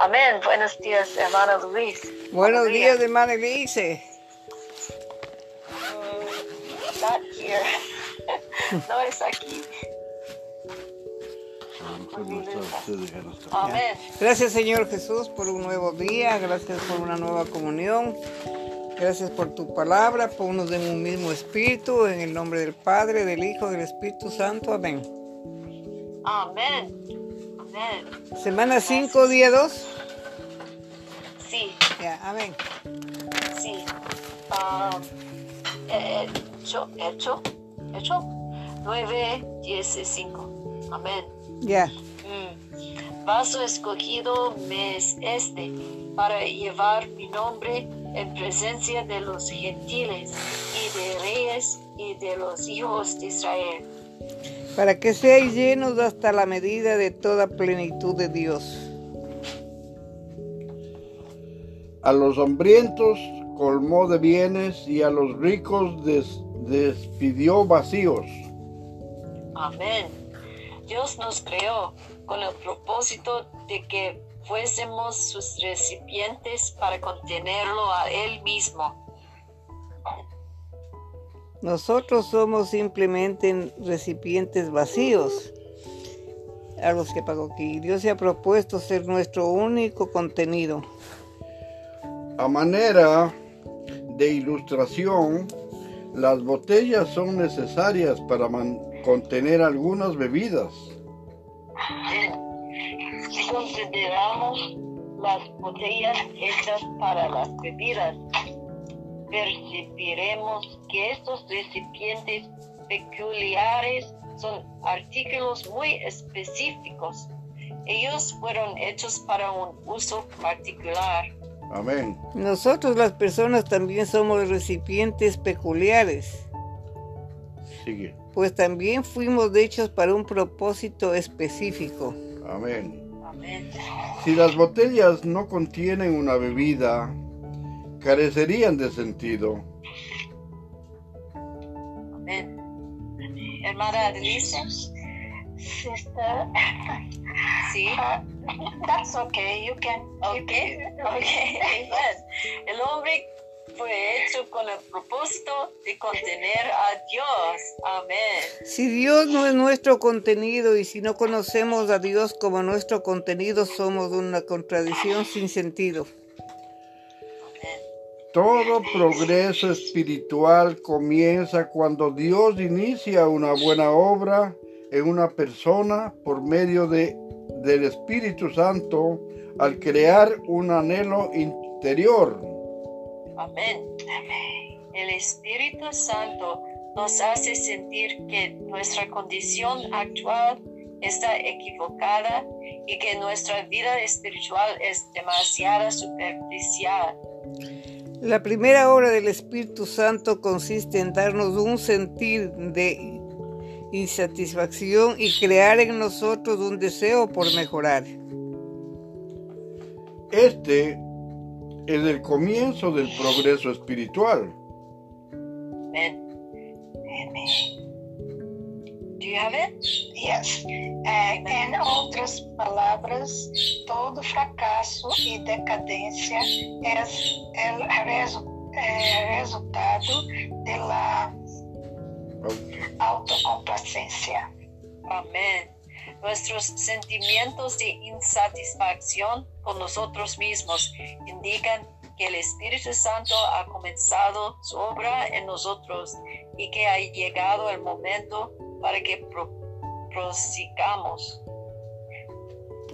Amén. Buenos días, hermano Luis. Buenos Buenos días, hermana Elise. Mm, not here. no es aquí. Amén. Gracias, Señor Jesús, por un nuevo día. Gracias por una nueva comunión. Gracias por tu palabra. Ponnos en un mismo espíritu. En el nombre del Padre, del Hijo, del Espíritu Santo. Amén. Amén. Amén. Semana 5, día 2. Sí, Ya, amén. sí. Um, hecho, hecho, hecho. 9, 15. Amén. Ya. Mm. Vaso escogido me es este para llevar mi nombre en presencia de los gentiles y de reyes y de los hijos de Israel. Para que seáis llenos hasta la medida de toda plenitud de Dios. A los hambrientos colmó de bienes y a los ricos des- despidió vacíos. Amén. Dios nos creó con el propósito de que fuésemos sus recipientes para contenerlo a Él mismo. Nosotros somos simplemente recipientes vacíos a los que pagó aquí. Dios se ha propuesto ser nuestro único contenido. A manera de ilustración, las botellas son necesarias para contener algunas bebidas. Si consideramos las botellas hechas para las bebidas, percibiremos que estos recipientes peculiares son artículos muy específicos. Ellos fueron hechos para un uso particular. Amén. Nosotros las personas también somos recipientes peculiares, Sigue. pues también fuimos hechos para un propósito específico. Amén. Amén. Si las botellas no contienen una bebida, carecerían de sentido. Amén. Hermana Adelisa, Sister, sí. uh, that's okay. You can. you Ok, can- ok, amen. El hombre fue hecho con el propósito de contener a Dios. Amén. Si Dios no es nuestro contenido y si no conocemos a Dios como nuestro contenido, somos una contradicción sin sentido. Amén. Todo progreso espiritual comienza cuando Dios inicia una buena obra en una persona por medio de, del Espíritu Santo al crear un anhelo interior. Amén. El Espíritu Santo nos hace sentir que nuestra condición actual está equivocada y que nuestra vida espiritual es demasiado superficial. La primera obra del Espíritu Santo consiste en darnos un sentir de insatisfacción y crear en nosotros un deseo por mejorar. Este es el comienzo del progreso espiritual. Amén. You have it? Yes. É, em outras palavras, todo fracasso e decadência é, é, resu- é resultado da autocomplacência. Amén. Nuestros sentimientos de insatisfacción con nosotros mismos indican que el Espíritu Santo ha comenzado su obra en nosotros y que ha llegado el momento para que pro- prosigamos.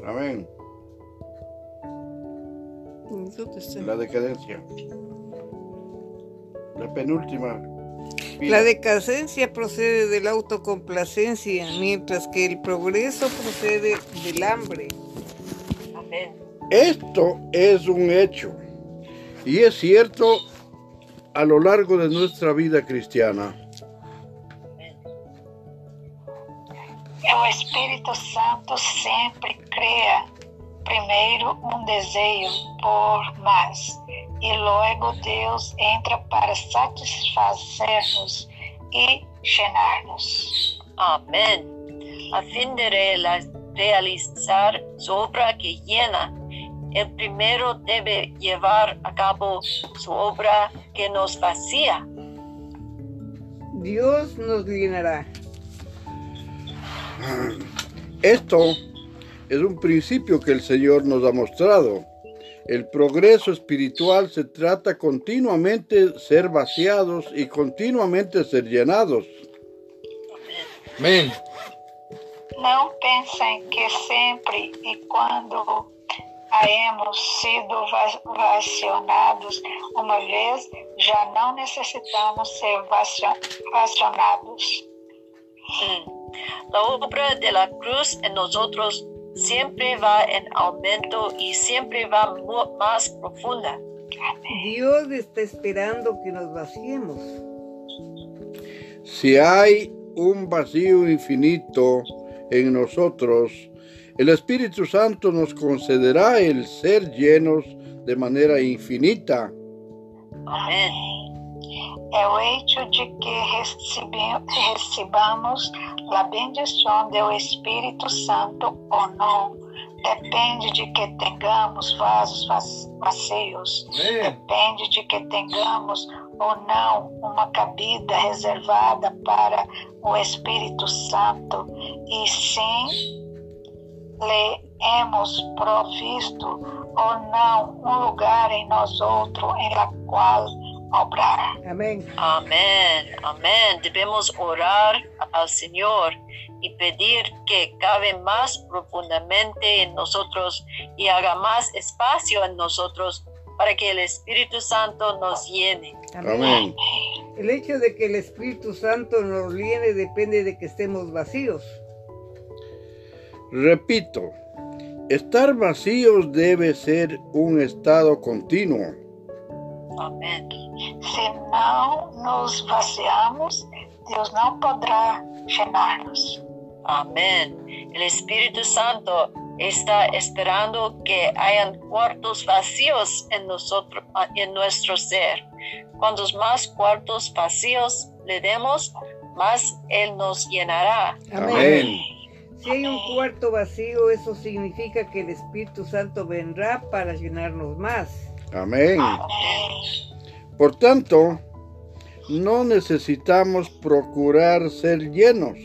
Amén. La decadencia. La penúltima. La decadencia procede de la autocomplacencia, mientras que el progreso procede del hambre. Amén. Esto es un hecho y es cierto a lo largo de nuestra vida cristiana. O Espírito Santo sempre cria primeiro um desejo por mais e logo Deus entra para satisfazer-nos e llenar-nos. Amén. A fin de realizar su obra que llena, el primero debe llevar a cabo su obra que nos vacía. Dios nos llenará. Esto es un principio que el Señor nos ha mostrado. El progreso espiritual se trata continuamente ser vaciados y continuamente ser llenados. Amén. Não pensem que sempre e quando hemos sido va- vacionados uma vez, já não necessitamos ser vacio- vacionados. Mm. La obra de la cruz en nosotros siempre va en aumento y siempre va más profunda. Dios está esperando que nos vaciemos. Si hay un vacío infinito en nosotros, el Espíritu Santo nos concederá el ser llenos de manera infinita. Amén. O hecho de que recebi- recebamos a bendição do Espírito Santo ou não. Depende de que tenhamos vasos vazios. Depende de que tenhamos ou não uma cabida reservada para o Espírito Santo e sim lhe hemos provisto ou não um lugar em nós outro em la qual obrar. Amén. Amén, amén. Debemos orar al Señor y pedir que cabe más profundamente en nosotros y haga más espacio en nosotros para que el Espíritu Santo nos llene. Amén. El hecho de que el Espíritu Santo nos llene depende de que estemos vacíos. Repito, estar vacíos debe ser un estado continuo. Amén. Se não nos vaciamos, Deus não poderá llenar-nos. Amén. El Espíritu Santo está esperando que hayan cuartos vacíos en nosotros, en nuestro ser. Cuantos más cuartos vacíos le demos, más Él nos llenará. Amén. Si hay un cuarto vacío, eso significa que el Espíritu Santo vendrá para llenarnos más. Amén. Por tanto, no necesitamos procurar ser llenos.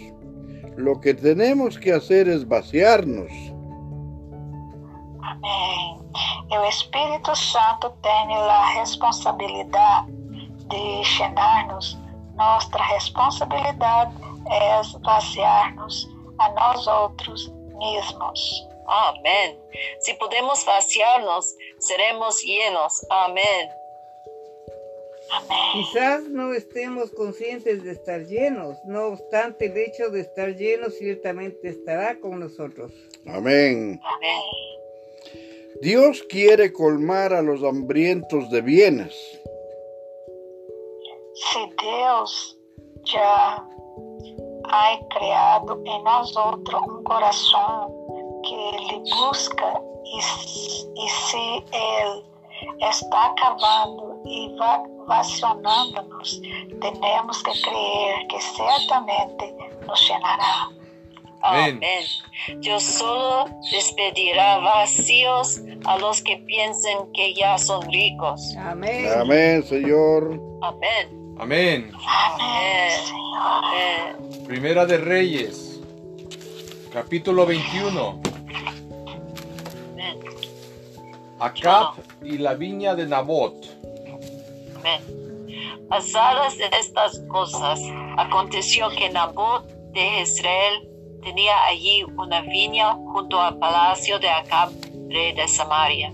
Lo que tenemos que hacer es vaciarnos. Amém. E o Espírito Santo tem a responsabilidade de llenar-nos. Nossa responsabilidade é vaciar-nos a nós outros mesmos. Amén. Si podemos vaciarnos, seremos llenos. Amén. Quizás no estemos conscientes de estar llenos, no obstante el hecho de estar llenos ciertamente estará con nosotros. Amén. Amén. Dios quiere colmar a los hambrientos de bienes. Se Deus já ha criado em nós outro um coração que Ele busca e, e se Ele está acabando e va vacionando-nos, temos que crer que certamente nos llenará. Amén. Amén. Dios solo despedirá vacíos a los que piensen que ya son ricos. Amén. Amén, Señor. Amén. Amén. Amén. Primera de Reyes, capítulo 21. Amén. Acab y la viña de Nabot. Amén. Pasadas estas cosas, aconteció que Nabot de Israel tenía allí una viña junto al palacio de Acab, rey de Samaria.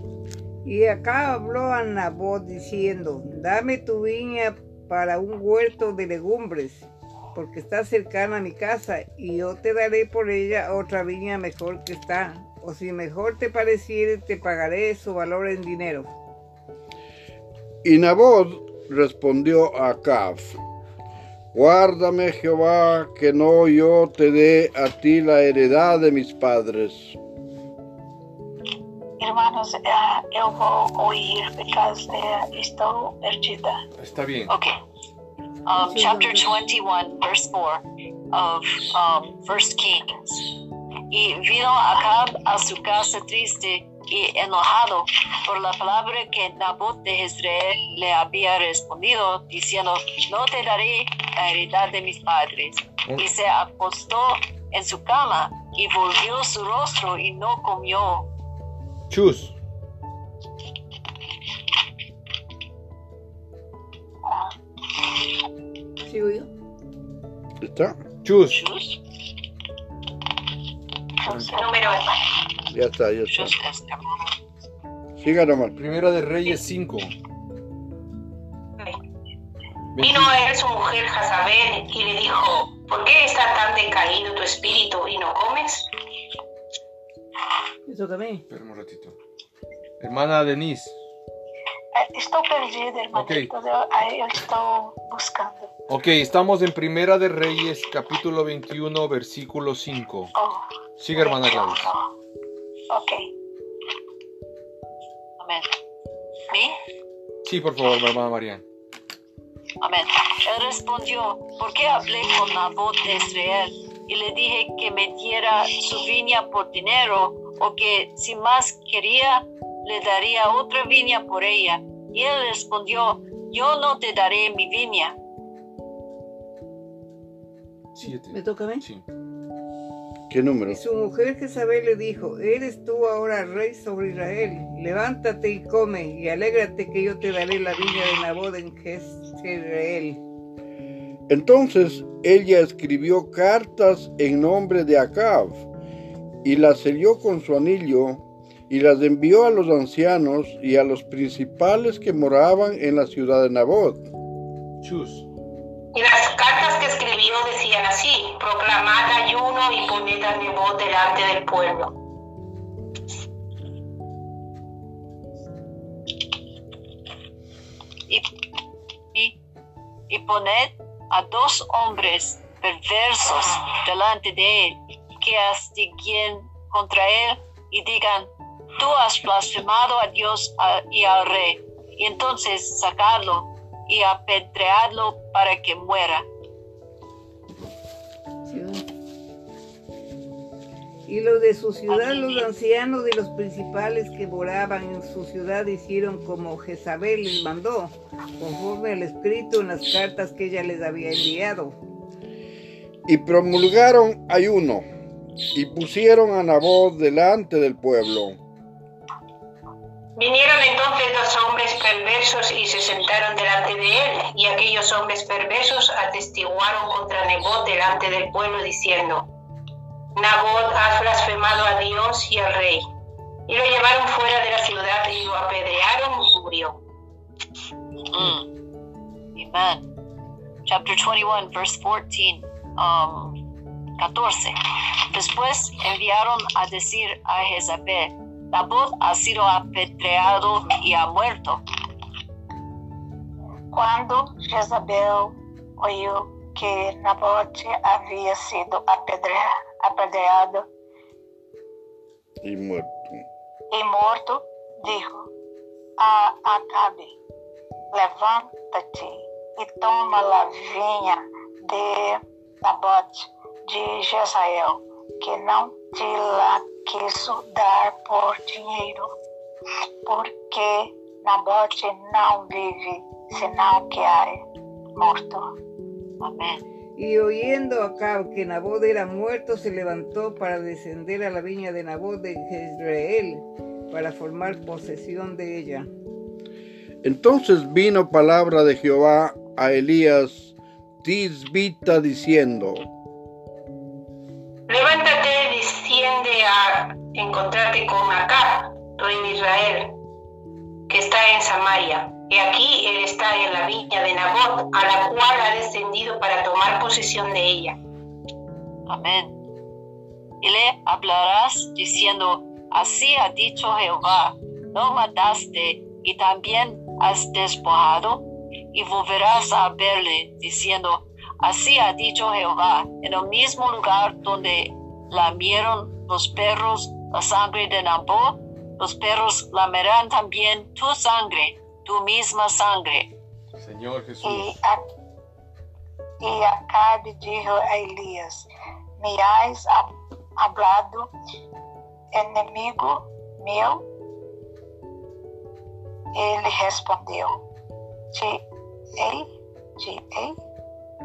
Y acá habló a Nabot diciendo, dame tu viña para un huerto de legumbres, porque está cercana a mi casa, y yo te daré por ella otra viña mejor que está, o si mejor te pareciere, te pagaré su valor en dinero. Y Nabot respondió a Acab, Guárdame Jehová, que no yo te dé a ti la heredad de mis padres. Irmãos, eh, eu vou ouvir, porque estou perdida. Está bien. Okay. Um, chapter 21, verse 4 of um, First Kings. Y vino Acab a su casa triste, y enojado por la palabra que Nabot de Jezreel le había respondido, diciendo, no te daré la heredad de mis padres. Y se acostó en su cama y volvió su rostro y no comió. Chus. ¿Sigo yo? ¿Está? Chus. Shus, Número Ya está, ya está. Siga nomás. Primera de Reyes 5. Vino a él su mujer Jazabel y le dijo, ¿por qué está tan decaído tu espíritu y no comes? ¿Me toca a mí? Espera un ratito. Hermana Denise. Eh, Estou perdida, hermanito. Aí eu estou buscando. Ok, estamos en Primera de Reyes, capítulo 21, versículo 5. Oh, Sigue, hermana Gladys. Ok. Amén. ¿Sí? Sí, por favor, hermana María. Amén. Él respondió, ¿por qué hablé con Nabot de Israel? Y le dije que me diera su viña por dinero, o que si más quería, le daría otra viña por ella. Y él respondió, yo no te daré mi viña. Siete. ¿Me toca a mí? Sí. ¿Qué número? Y su mujer Jezabel le dijo, eres tú ahora rey sobre Israel, levántate y come, y alégrate que yo te daré la viña de Nabot en Jezreel. Entonces ella escribió cartas en nombre de Acab y las selló con su anillo y las envió a los ancianos y a los principales que moraban en la ciudad de Nabot. Chus. Decían así, proclamad ayuno y poned a Nebot delante del pueblo. y, y, y poned a dos hombres perversos delante de él, que castiguen contra él y digan, tú has blasfemado a Dios y al rey, y entonces sacarlo y apedrearlo para que muera. Y los de su ciudad, los ancianos y los principales que moraban en su ciudad hicieron como Jezabel les mandó, conforme al escrito en las cartas que ella les había enviado. Y promulgaron ayuno y pusieron a Nabot delante del pueblo. Vinieron entonces dos hombres perversos y se sentaron delante de él, y aquellos hombres perversos atestiguaron contra Nebot delante del pueblo diciendo, Nabot has blasfemado a Dios y al rey. Y lo llevaron fuera de la ciudad y lo apedrearon y murió. Mm. Amen. Chapter 21, verse 14. Um, 14. Después enviaron a decir a Jezabel, Nabot ha sido apedreado y ha muerto. Quando Jezabel ouviu que Nabote havia sido apedre- apedreado Y muerto. e morto, dijo a Acabe: Levanta-te e toma a vinha de Nabote de Jezreel, que não te la quiso dar por dinheiro, porque Nabote não vive, senão que há morto. Amén. Y oyendo Acab que Nabot era muerto, se levantó para descender a la viña de Nabot de Jezreel, para formar posesión de ella. Entonces vino palabra de Jehová a Elías Tisbita diciendo, Levántate, desciende a encontrarte con Acab, rey de Israel, que está en Samaria. Y aquí él está en la viña de Nabot, a la cual ha descendido para tomar posesión de ella. Amén. Y le hablarás diciendo, así ha dicho Jehová, no mataste y también has despojado, y volverás a verle diciendo, así ha dicho Jehová, en el mismo lugar donde lamieron los perros la sangre de Nabot, los perros lamerán también tu sangre, tu misma sangre. Señor E, Jesús. a, e Acabe dijo a Elias: Me has ha- hablado, enemigo meu, Ele respondeu: Te hei, te hei,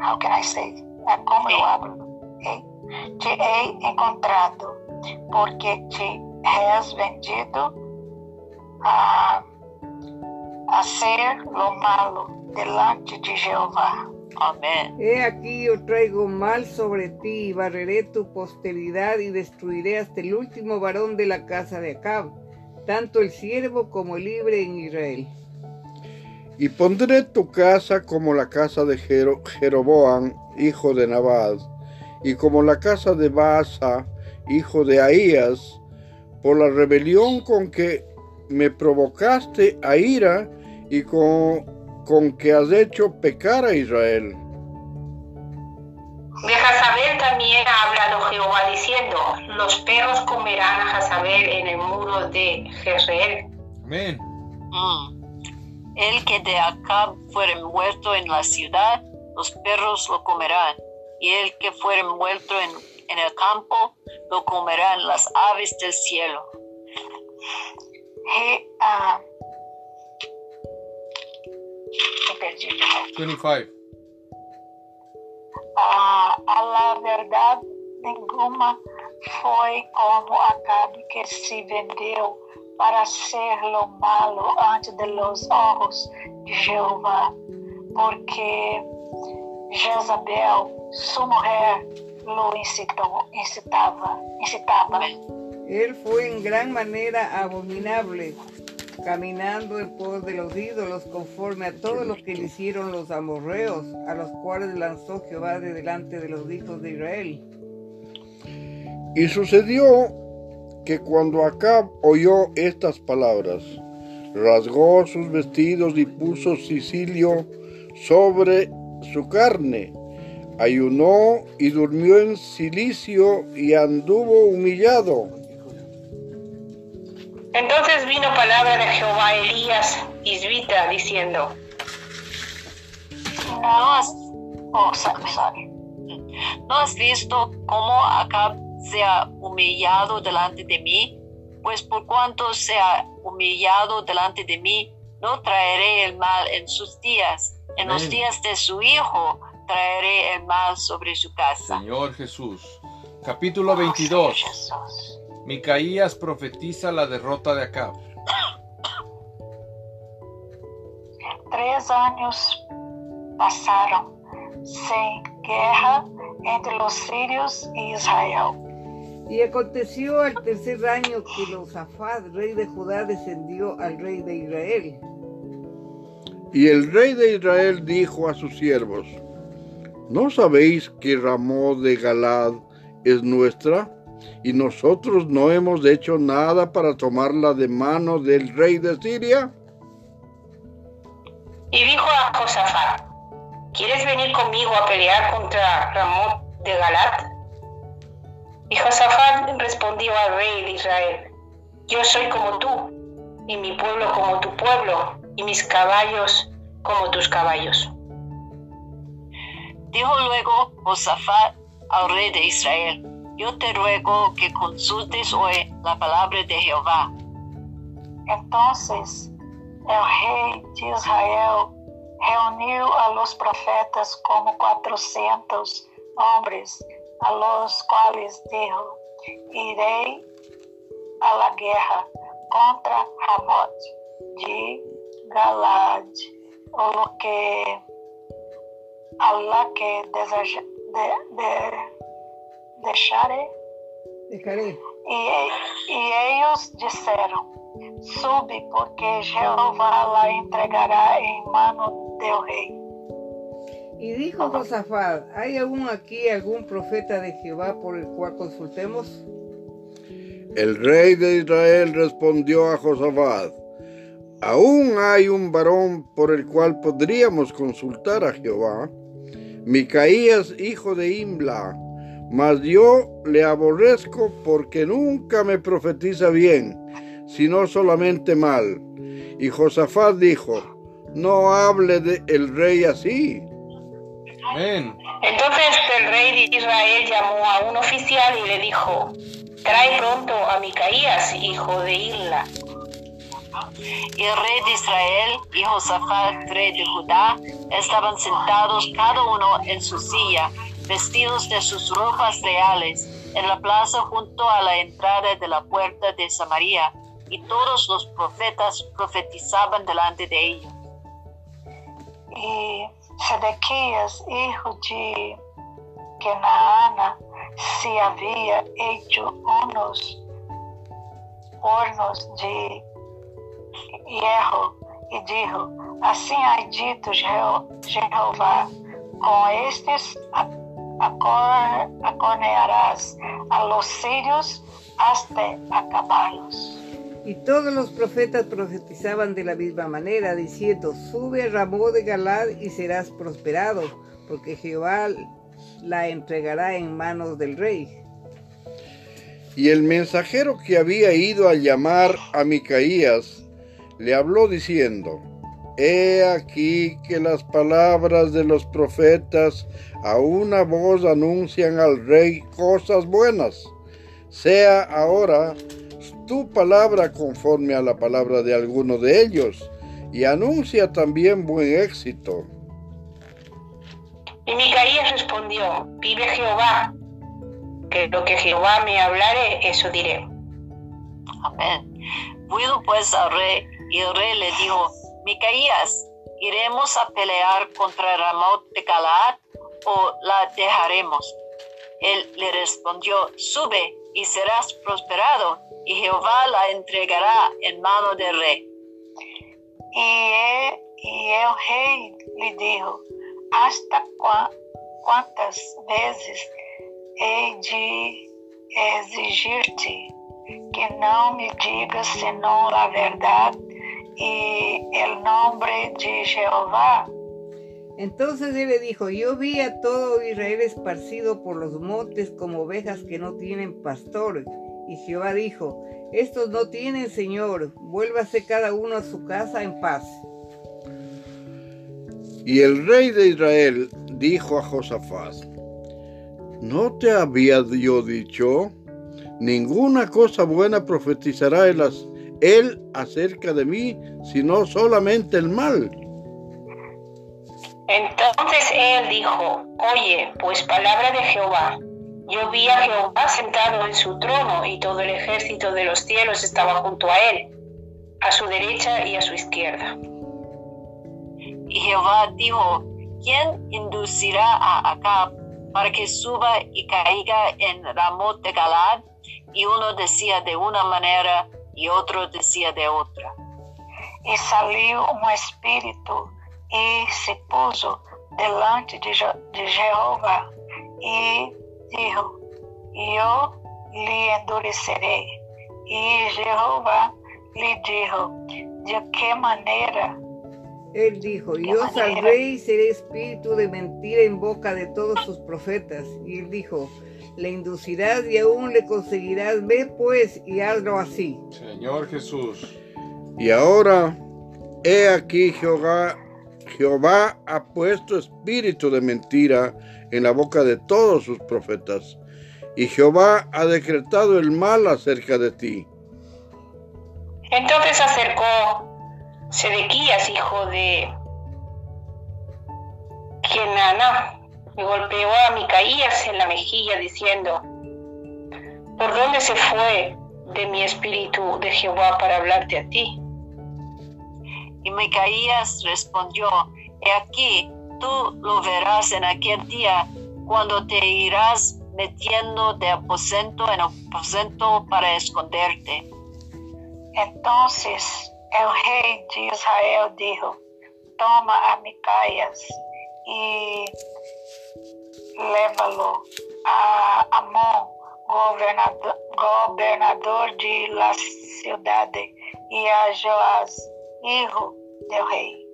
how can I say? É como eu hablo? Hei. Te hei encontrado, porque te has vendido a, a ser lo malo delante de Jehová. Amén. He aquí yo traigo mal sobre ti y barreré tu posteridad y destruiré hasta el último varón de la casa de Acab, tanto el siervo como el libre en Israel. Y pondré tu casa como la casa de Jero- Jeroboam, hijo de Nabat, y como la casa de Baasa, hijo de Ahías, por la rebelión con que me provocaste a ira y con, con que has hecho pecar a Israel. De Jezabel también ha hablado Jehová diciendo, los perros comerán a Jezabel en el muro de Jezreel. Amén. Mm. El que de acá fuere muerto en la ciudad, los perros lo comerán. Y el que fuere muerto en, en el campo, lo comerán las aves del cielo. Ah, me perdi de novo. 25. Ah, a la verdad nenhuma foi como Acabe que se vendeu para ser lo malo ante de los ojos de Jehová, porque Jezabel, su mujer, lo incitó, incitaba, incitaba. Él fue en gran manera abominable, caminando en pos de los ídolos, conforme a todo lo que le hicieron los amorreos, a los cuales lanzó Jehová de delante de los hijos de Israel. Y sucedió que cuando Acab oyó estas palabras, rasgó sus vestidos y puso sicilio sobre su carne, ayunó y durmió en silicio y anduvo humillado. Entonces vino palabra de Jehová a Elías, Isbita, diciendo, No has, oh, so- sorry. ¿No has visto cómo Acab se ha humillado delante de mí? Pues por cuanto se ha humillado delante de mí, no traeré el mal en sus días. En los días de su hijo traeré el mal sobre su casa. Señor Jesús. Capítulo 22. Jesus. Micaías profetiza la derrota de Acab. Três anos passaram sem guerra entre los sírios e Israel. Y aconteció al tercer año que Josafat, rey de Judá, descendió al rey de Israel. Y el rey de Israel dijo a sus siervos, ¿no sabéis que Ramó de Galad es nuestra? Y nosotros no hemos hecho nada para tomarla de mano del rey de Siria. y dijo a Josafat, ¿quieres venir conmigo a pelear contra Ramón de Galat? Y Josafat respondió al rey de Israel, yo soy como tú, y mi pueblo como tu pueblo, y mis caballos como tus caballos. Dijo luego Josafat al rey de Israel, yo te ruego que consultes hoy la palabra de Jehová. Entonces el rei de Israel reuniu a los profetas como quatrocentos hombres, a los cuales dijo, irei a la guerra contra Ramot de Galad, o lo que a la que deseja, de, de, deixaré. Dejaré. E, e ellos disseram: Sube, porque Jehová la entregará em mano del rei. Y dijo Josafat, ¿hay aún aquí algún profeta de Jehová por el cual consultemos? El rey de Israel respondió a Josafat, aún hay un varón por el cual podríamos consultar a Jehová, Micaías, hijo de Imla, mas yo le aborrezco porque nunca me profetiza bien, sino solamente mal. Y Josafat dijo, no hable de el rey así. Amén. Entonces el rey de Israel llamó a un oficial y le dijo, trae pronto a Micaías, hijo de Isla. Y el rey de Israel y Josafat, rey de Judá, estaban sentados cada uno en su silla, vestidos de sus ropas reales, en la plaza junto a la entrada de la puerta de Samaria, y todos los profetas profetizaban delante de ellos. E Sedequias, hijo de Kenaana, se havia hecho unos hornos de hierro e dijo, assim ha dito Jehová, com estes acornearás a los sirios hasta acabarlos. Y todos los profetas profetizaban de la misma manera, diciendo, sube a Ramón de Galad y serás prosperado, porque Jehová la entregará en manos del rey. Y el mensajero que había ido a llamar a Micaías le habló diciendo, He aquí que las palabras de los profetas a una voz anuncian al rey cosas buenas. Sea ahora tu palabra conforme a la palabra de alguno de ellos, y anuncia también buen éxito. Y Micaías respondió, vive Jehová, que lo que Jehová me hablare, eso diré. Amén. Fui pues al rey, y el rey le dijo, Micaías, ¿iremos a pelear contra Ramot de Galaad o la dejaremos? Él le respondió, sube y serás prosperado, y Jehová la entregará en mano del rey. Y el, y el rey le dijo, ¿hasta cuántas veces he de exigir-te que não me digas senão a verdade y el nombre de Jehová? Entonces él le dijo, yo vi a todo Israel esparcido por los montes como ovejas que no tienen pastor. Y Jehová dijo, estos no tienen Señor, vuélvase cada uno a su casa en paz. Y el rey de Israel dijo a Josafat, ¿no te había yo dicho? Ninguna cosa buena profetizará él acerca de mí, sino solamente el mal. Entonces él dijo, oye, pues palabra de Jehová. Yo vi a Jehová sentado en su trono y todo el ejército de los cielos estaba junto a él, a su derecha y a su izquierda. Y Jehová dijo, ¿quién inducirá a Acab para que suba y caiga en Ramot de Galad? Y uno decía de una manera y otro decía de otra. Y salió un espíritu y se puso delante de, de Jehová y dijo, yo le endureceré. Y Jehová le dijo, ¿de qué manera? Él dijo, yo saldré y seré espíritu de mentira en boca de todos sus profetas. Y él dijo, le inducirás y aún le conseguirás. Ve pues y hazlo así. Señor Jesús. Y ahora, he aquí Jehová, Jehová ha puesto espíritu de mentira en la boca de todos sus profetas. Y Jehová ha decretado el mal acerca de ti. Entonces acercó Sedequías, hijo de Kenana, y golpeó a Micaías en la mejilla diciendo, ¿por dónde se fue de mi espíritu de Jehová para hablarte a ti? Y Micaías respondió, he aquí, tú lo verás en aquel día cuando te irás metiendo de aposento en aposento para esconderte. Entonces el rey de Israel dijo, toma a Micaías y lévalo a Amón, gobernador, de la ciudad, y a Joás, hijo del rey.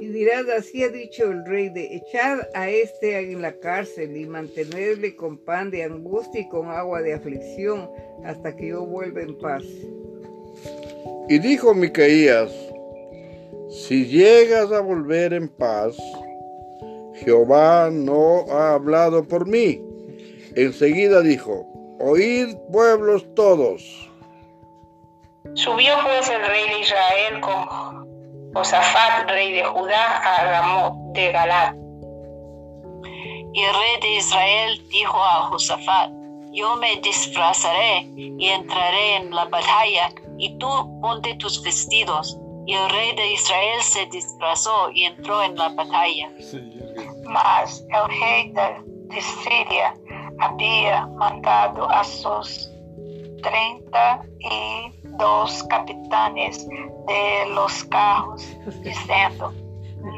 Y dirás, así ha dicho el rey, de echar a este en la cárcel y mantenerle con pan de angustia y con agua de aflicción hasta que yo vuelva en paz. Y dijo Micaías, si llegas a volver en paz, Jehová no ha hablado por mí. Enseguida dijo, oíd pueblos todos. Subió pues el rey de Israel con Josafat, rey de Judá, a Ramón de Galad. Y el rey de Israel dijo a Josafat, yo me disfrazaré y entraré en la batalla, y tú ponte tus vestidos. Y el rey de Israel se disfrazó y entró en la batalla. Mas el rei de, Síria había mandado a sus treinta y dos capitanes de los carros, diciendo,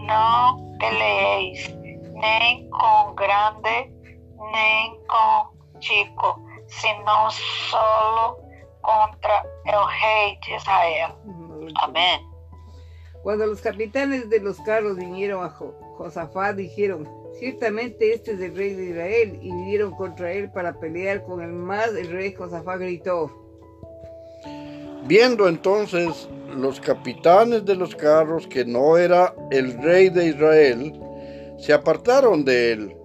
no peleéis nem com grande, nem com chico, sino solo contra el rey de Israel. Amén. Cuando los capitanes de los carros vinieron a Jo- Josafat, dijeron, ciertamente este es el rey de Israel, y vinieron contra él para pelear con el más, el rey Josafat gritó, Viendo entonces los capitanes de los carros que no era el rey de Israel, se apartaron de él.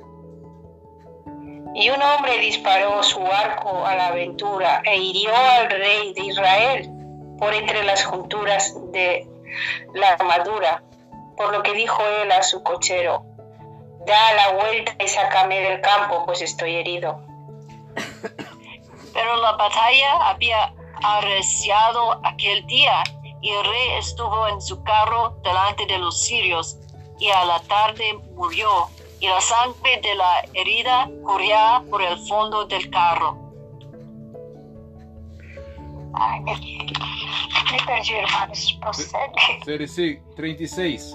Y un hombre disparó su arco a la aventura e hirió al rey de Israel por entre las junturas de la armadura, por lo que dijo él a su cochero, da la vuelta y sácame del campo, pues estoy herido. Pero la batalla había arreciado aquel día y el rey estuvo en su carro delante de los sirios y a la tarde murió y la sangre de la herida corría por el fondo del carro. Ai, me, me perdi, irmãos. Série C, 36.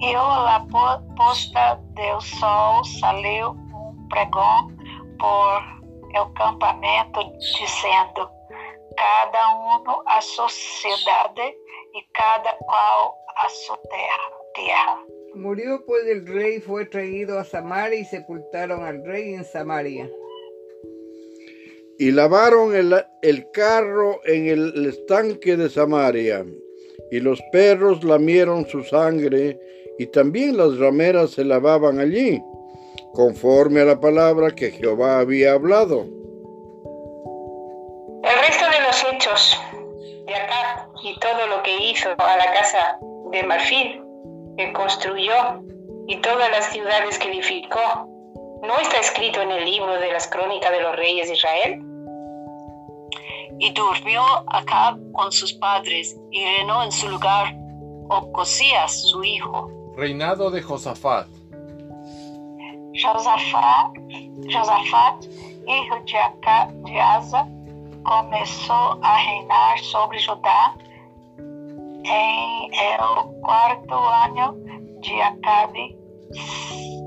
E a po- posta do sol saiu um pregão por el campamento, dizendo: cada um a sua cidade e cada qual a sua terra. terra. Murió pues el rey, fue traído a Samaria y sepultaron al rey en Samaria. Y lavaron el, el carro en el estanque de Samaria, y los perros lamieron su sangre, y también las rameras se lavaban allí, conforme a la palabra que Jehová había hablado. El resto de los hechos de Acab y todo lo que hizo a la casa de Marfil que construyó y todas las ciudades que edificó, ¿no está escrito en el libro de las crónicas de los reyes de Israel? Y durmió Acab con sus padres y reinó en su lugar Ocosías, su hijo. Reinado de Josafat. Josafá, Josafat, hijo de, Aca, de Asa, começou a reinar sobre Judá em el quarto ano de Acabe,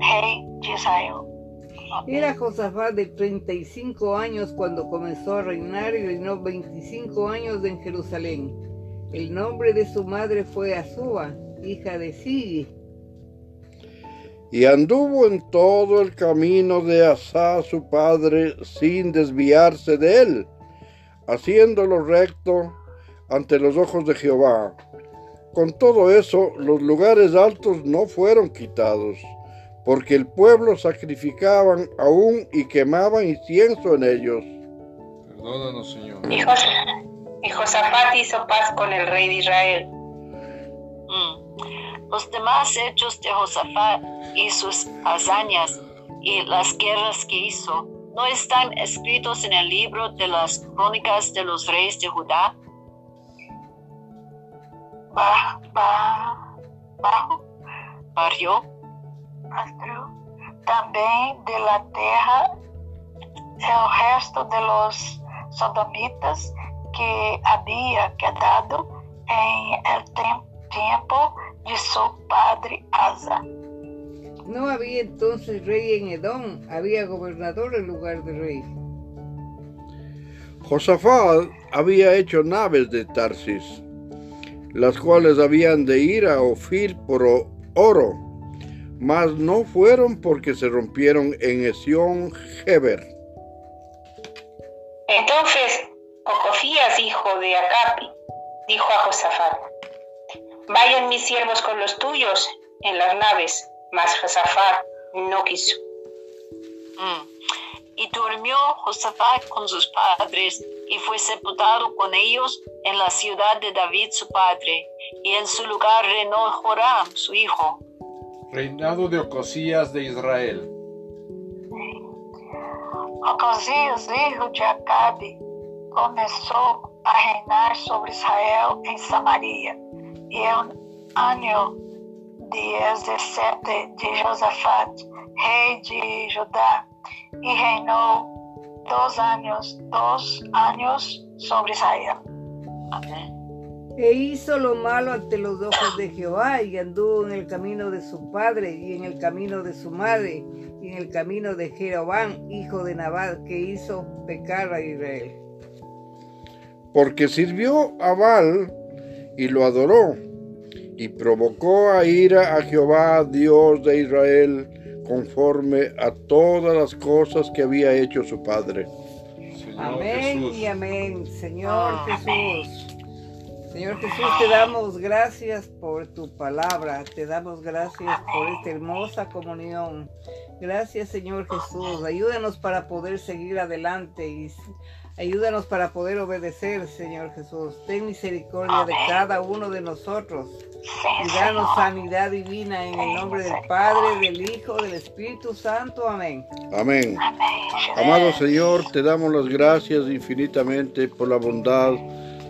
rei de Israel. Era Josafat de 35 años cuando comenzó a reinar y reinó 25 años en Jerusalén. El nombre de su madre fue Azúa, hija de Sigi. Y anduvo en todo el camino de Asa su padre sin desviarse de él, haciéndolo recto ante los ojos de Jehová. Con todo eso, los lugares altos no fueron quitados, porque el pueblo sacrificaban aún y quemaban incienso en ellos. Perdónanos, Señor. Y, Jos y Josafat hizo paz con el rey de Israel. Mm. Los demás hechos de Josafat y sus hazañas y las guerras que hizo no están escritos en el libro de las crónicas de los reyes de Judá. Barro, Astro, também de la terra el resto de los sodomitas que había quedado en el tiempo de su padre Asa. No había entonces rey en Edom, había gobernador en lugar de rey. Josafat había hecho naves de Tarsis, las cuales habían de ir a Ofir por oro, mas no fueron porque se rompieron en Esión Geber. Entonces Ocosías, hijo de Acapi, dijo a Josafat, vayan mis siervos con los tuyos en las naves, mas Josafat no quiso. mm. y durmió Josafat con sus padres y fue sepultado con ellos en la ciudad de David su padre, y en su lugar reinó Joram su hijo. Reinado de Ocosías de Israel. Ocosias, hijo de Acabe, começou a reinar sobre Israel em Samaria, e em ano de 17 de Josafat, rei de Judá, e reinou dos anos, dos anos sobre. Amén. E hizo lo malo ante los ojos de Jehová y anduvo en el camino de su padre y en el camino de su madre y en el camino de Jeroboam, hijo de Nabat, que hizo pecar a Israel. Porque sirvió a Baal y lo adoró, y provocó a ira a Jehová, Dios de Israel, conforme a todas las cosas que había hecho su padre. Señor Amén Jesús. y amén, Señor Jesús. Señor Jesús, te damos gracias por tu palabra, te damos gracias por esta hermosa comunión. Gracias, Señor Jesús. Ayúdanos para poder seguir adelante y ayúdanos para poder obedecer, Señor Jesús. Ten misericordia de cada uno de nosotros y danos sanidad divina en el nombre del Padre, del Hijo, del Espíritu Santo. Amén. Amén. Amado Señor, te damos las gracias infinitamente por la bondad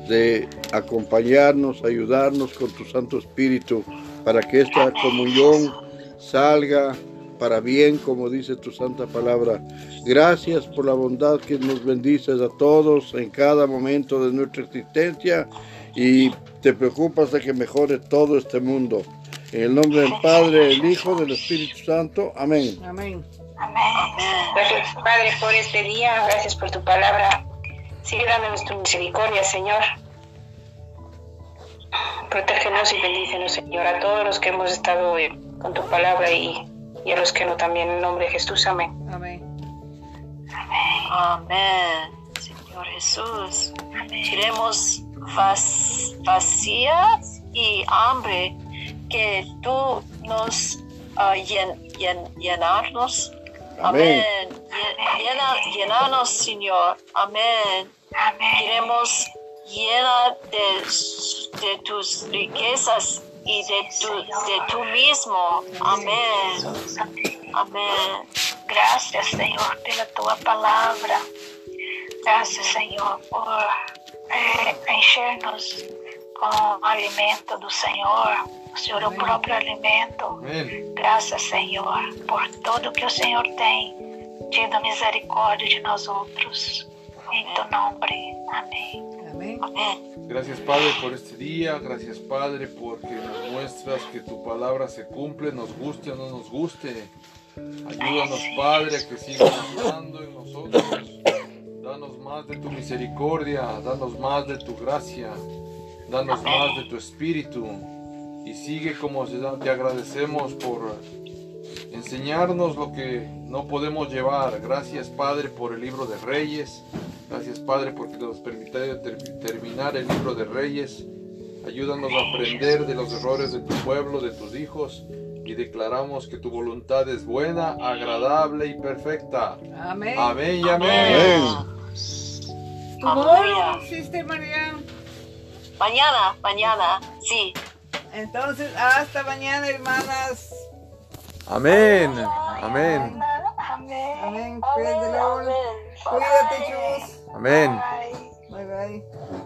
de acompañarnos, ayudarnos con tu Santo Espíritu para que esta comunión salga para bien, como dice tu santa palabra. Gracias por la bondad que nos bendices a todos en cada momento de nuestra existencia y te preocupas de que mejore todo este mundo. En el nombre del Padre, del Hijo, del Espíritu Santo. Amén. Amén. Amém. Gracias, Padre, por este día. Gracias por tu palabra. Sigue dándonos tu misericordia, Señor. Protégenos y bendícenos, Señor, a todos los que hemos estado hoy con tu palabra y, y a los que no también. En nombre de Jesús, amén. Amén. Amén. Señor Jesús. Queremos vac- vacías y hambre que tú nos ah, llen- llen- llenarnos. Amén. Amén. Llen- Llena, llenanos, Señor. Amén. Amém. Queremos llena de, de tus riquezas y de tu, de. Amén. Jesus, amém. Amén. Graças, Senhor, pela tua palavra. Graças, Senhor, por eh, encher-nos com o alimento do Senhor. O Senhor é o Amém. próprio alimento. Graças, Senhor, por tudo que o Senhor tem tido misericórdia de nós outros. Em tu nome. Amém. Amén. Gracias Padre por este día, gracias Padre porque nos muestras que tu palabra se cumple, nos guste o no nos guste. Ayúdanos Padre a que sigas ayudando en nosotros. Danos más de tu misericordia, danos más de tu gracia, danos más de tu espíritu. Y sigue como te agradecemos por enseñarnos lo que no podemos llevar. Gracias Padre por el libro de Reyes. Gracias Padre porque nos permite ter- terminar el libro de Reyes. Ayúdanos a aprender de los errores de tu pueblo, de tus hijos. Y declaramos que tu voluntad es buena, agradable y perfecta. Amén. Amén y amén. Amén. Sister María. Mañana, mañana, sí. Entonces, hasta mañana, hermanas. Amén. Amén. Amém. Amén. Praise the Lord. Cuídate, chus. Amén. Bye. Bye bye.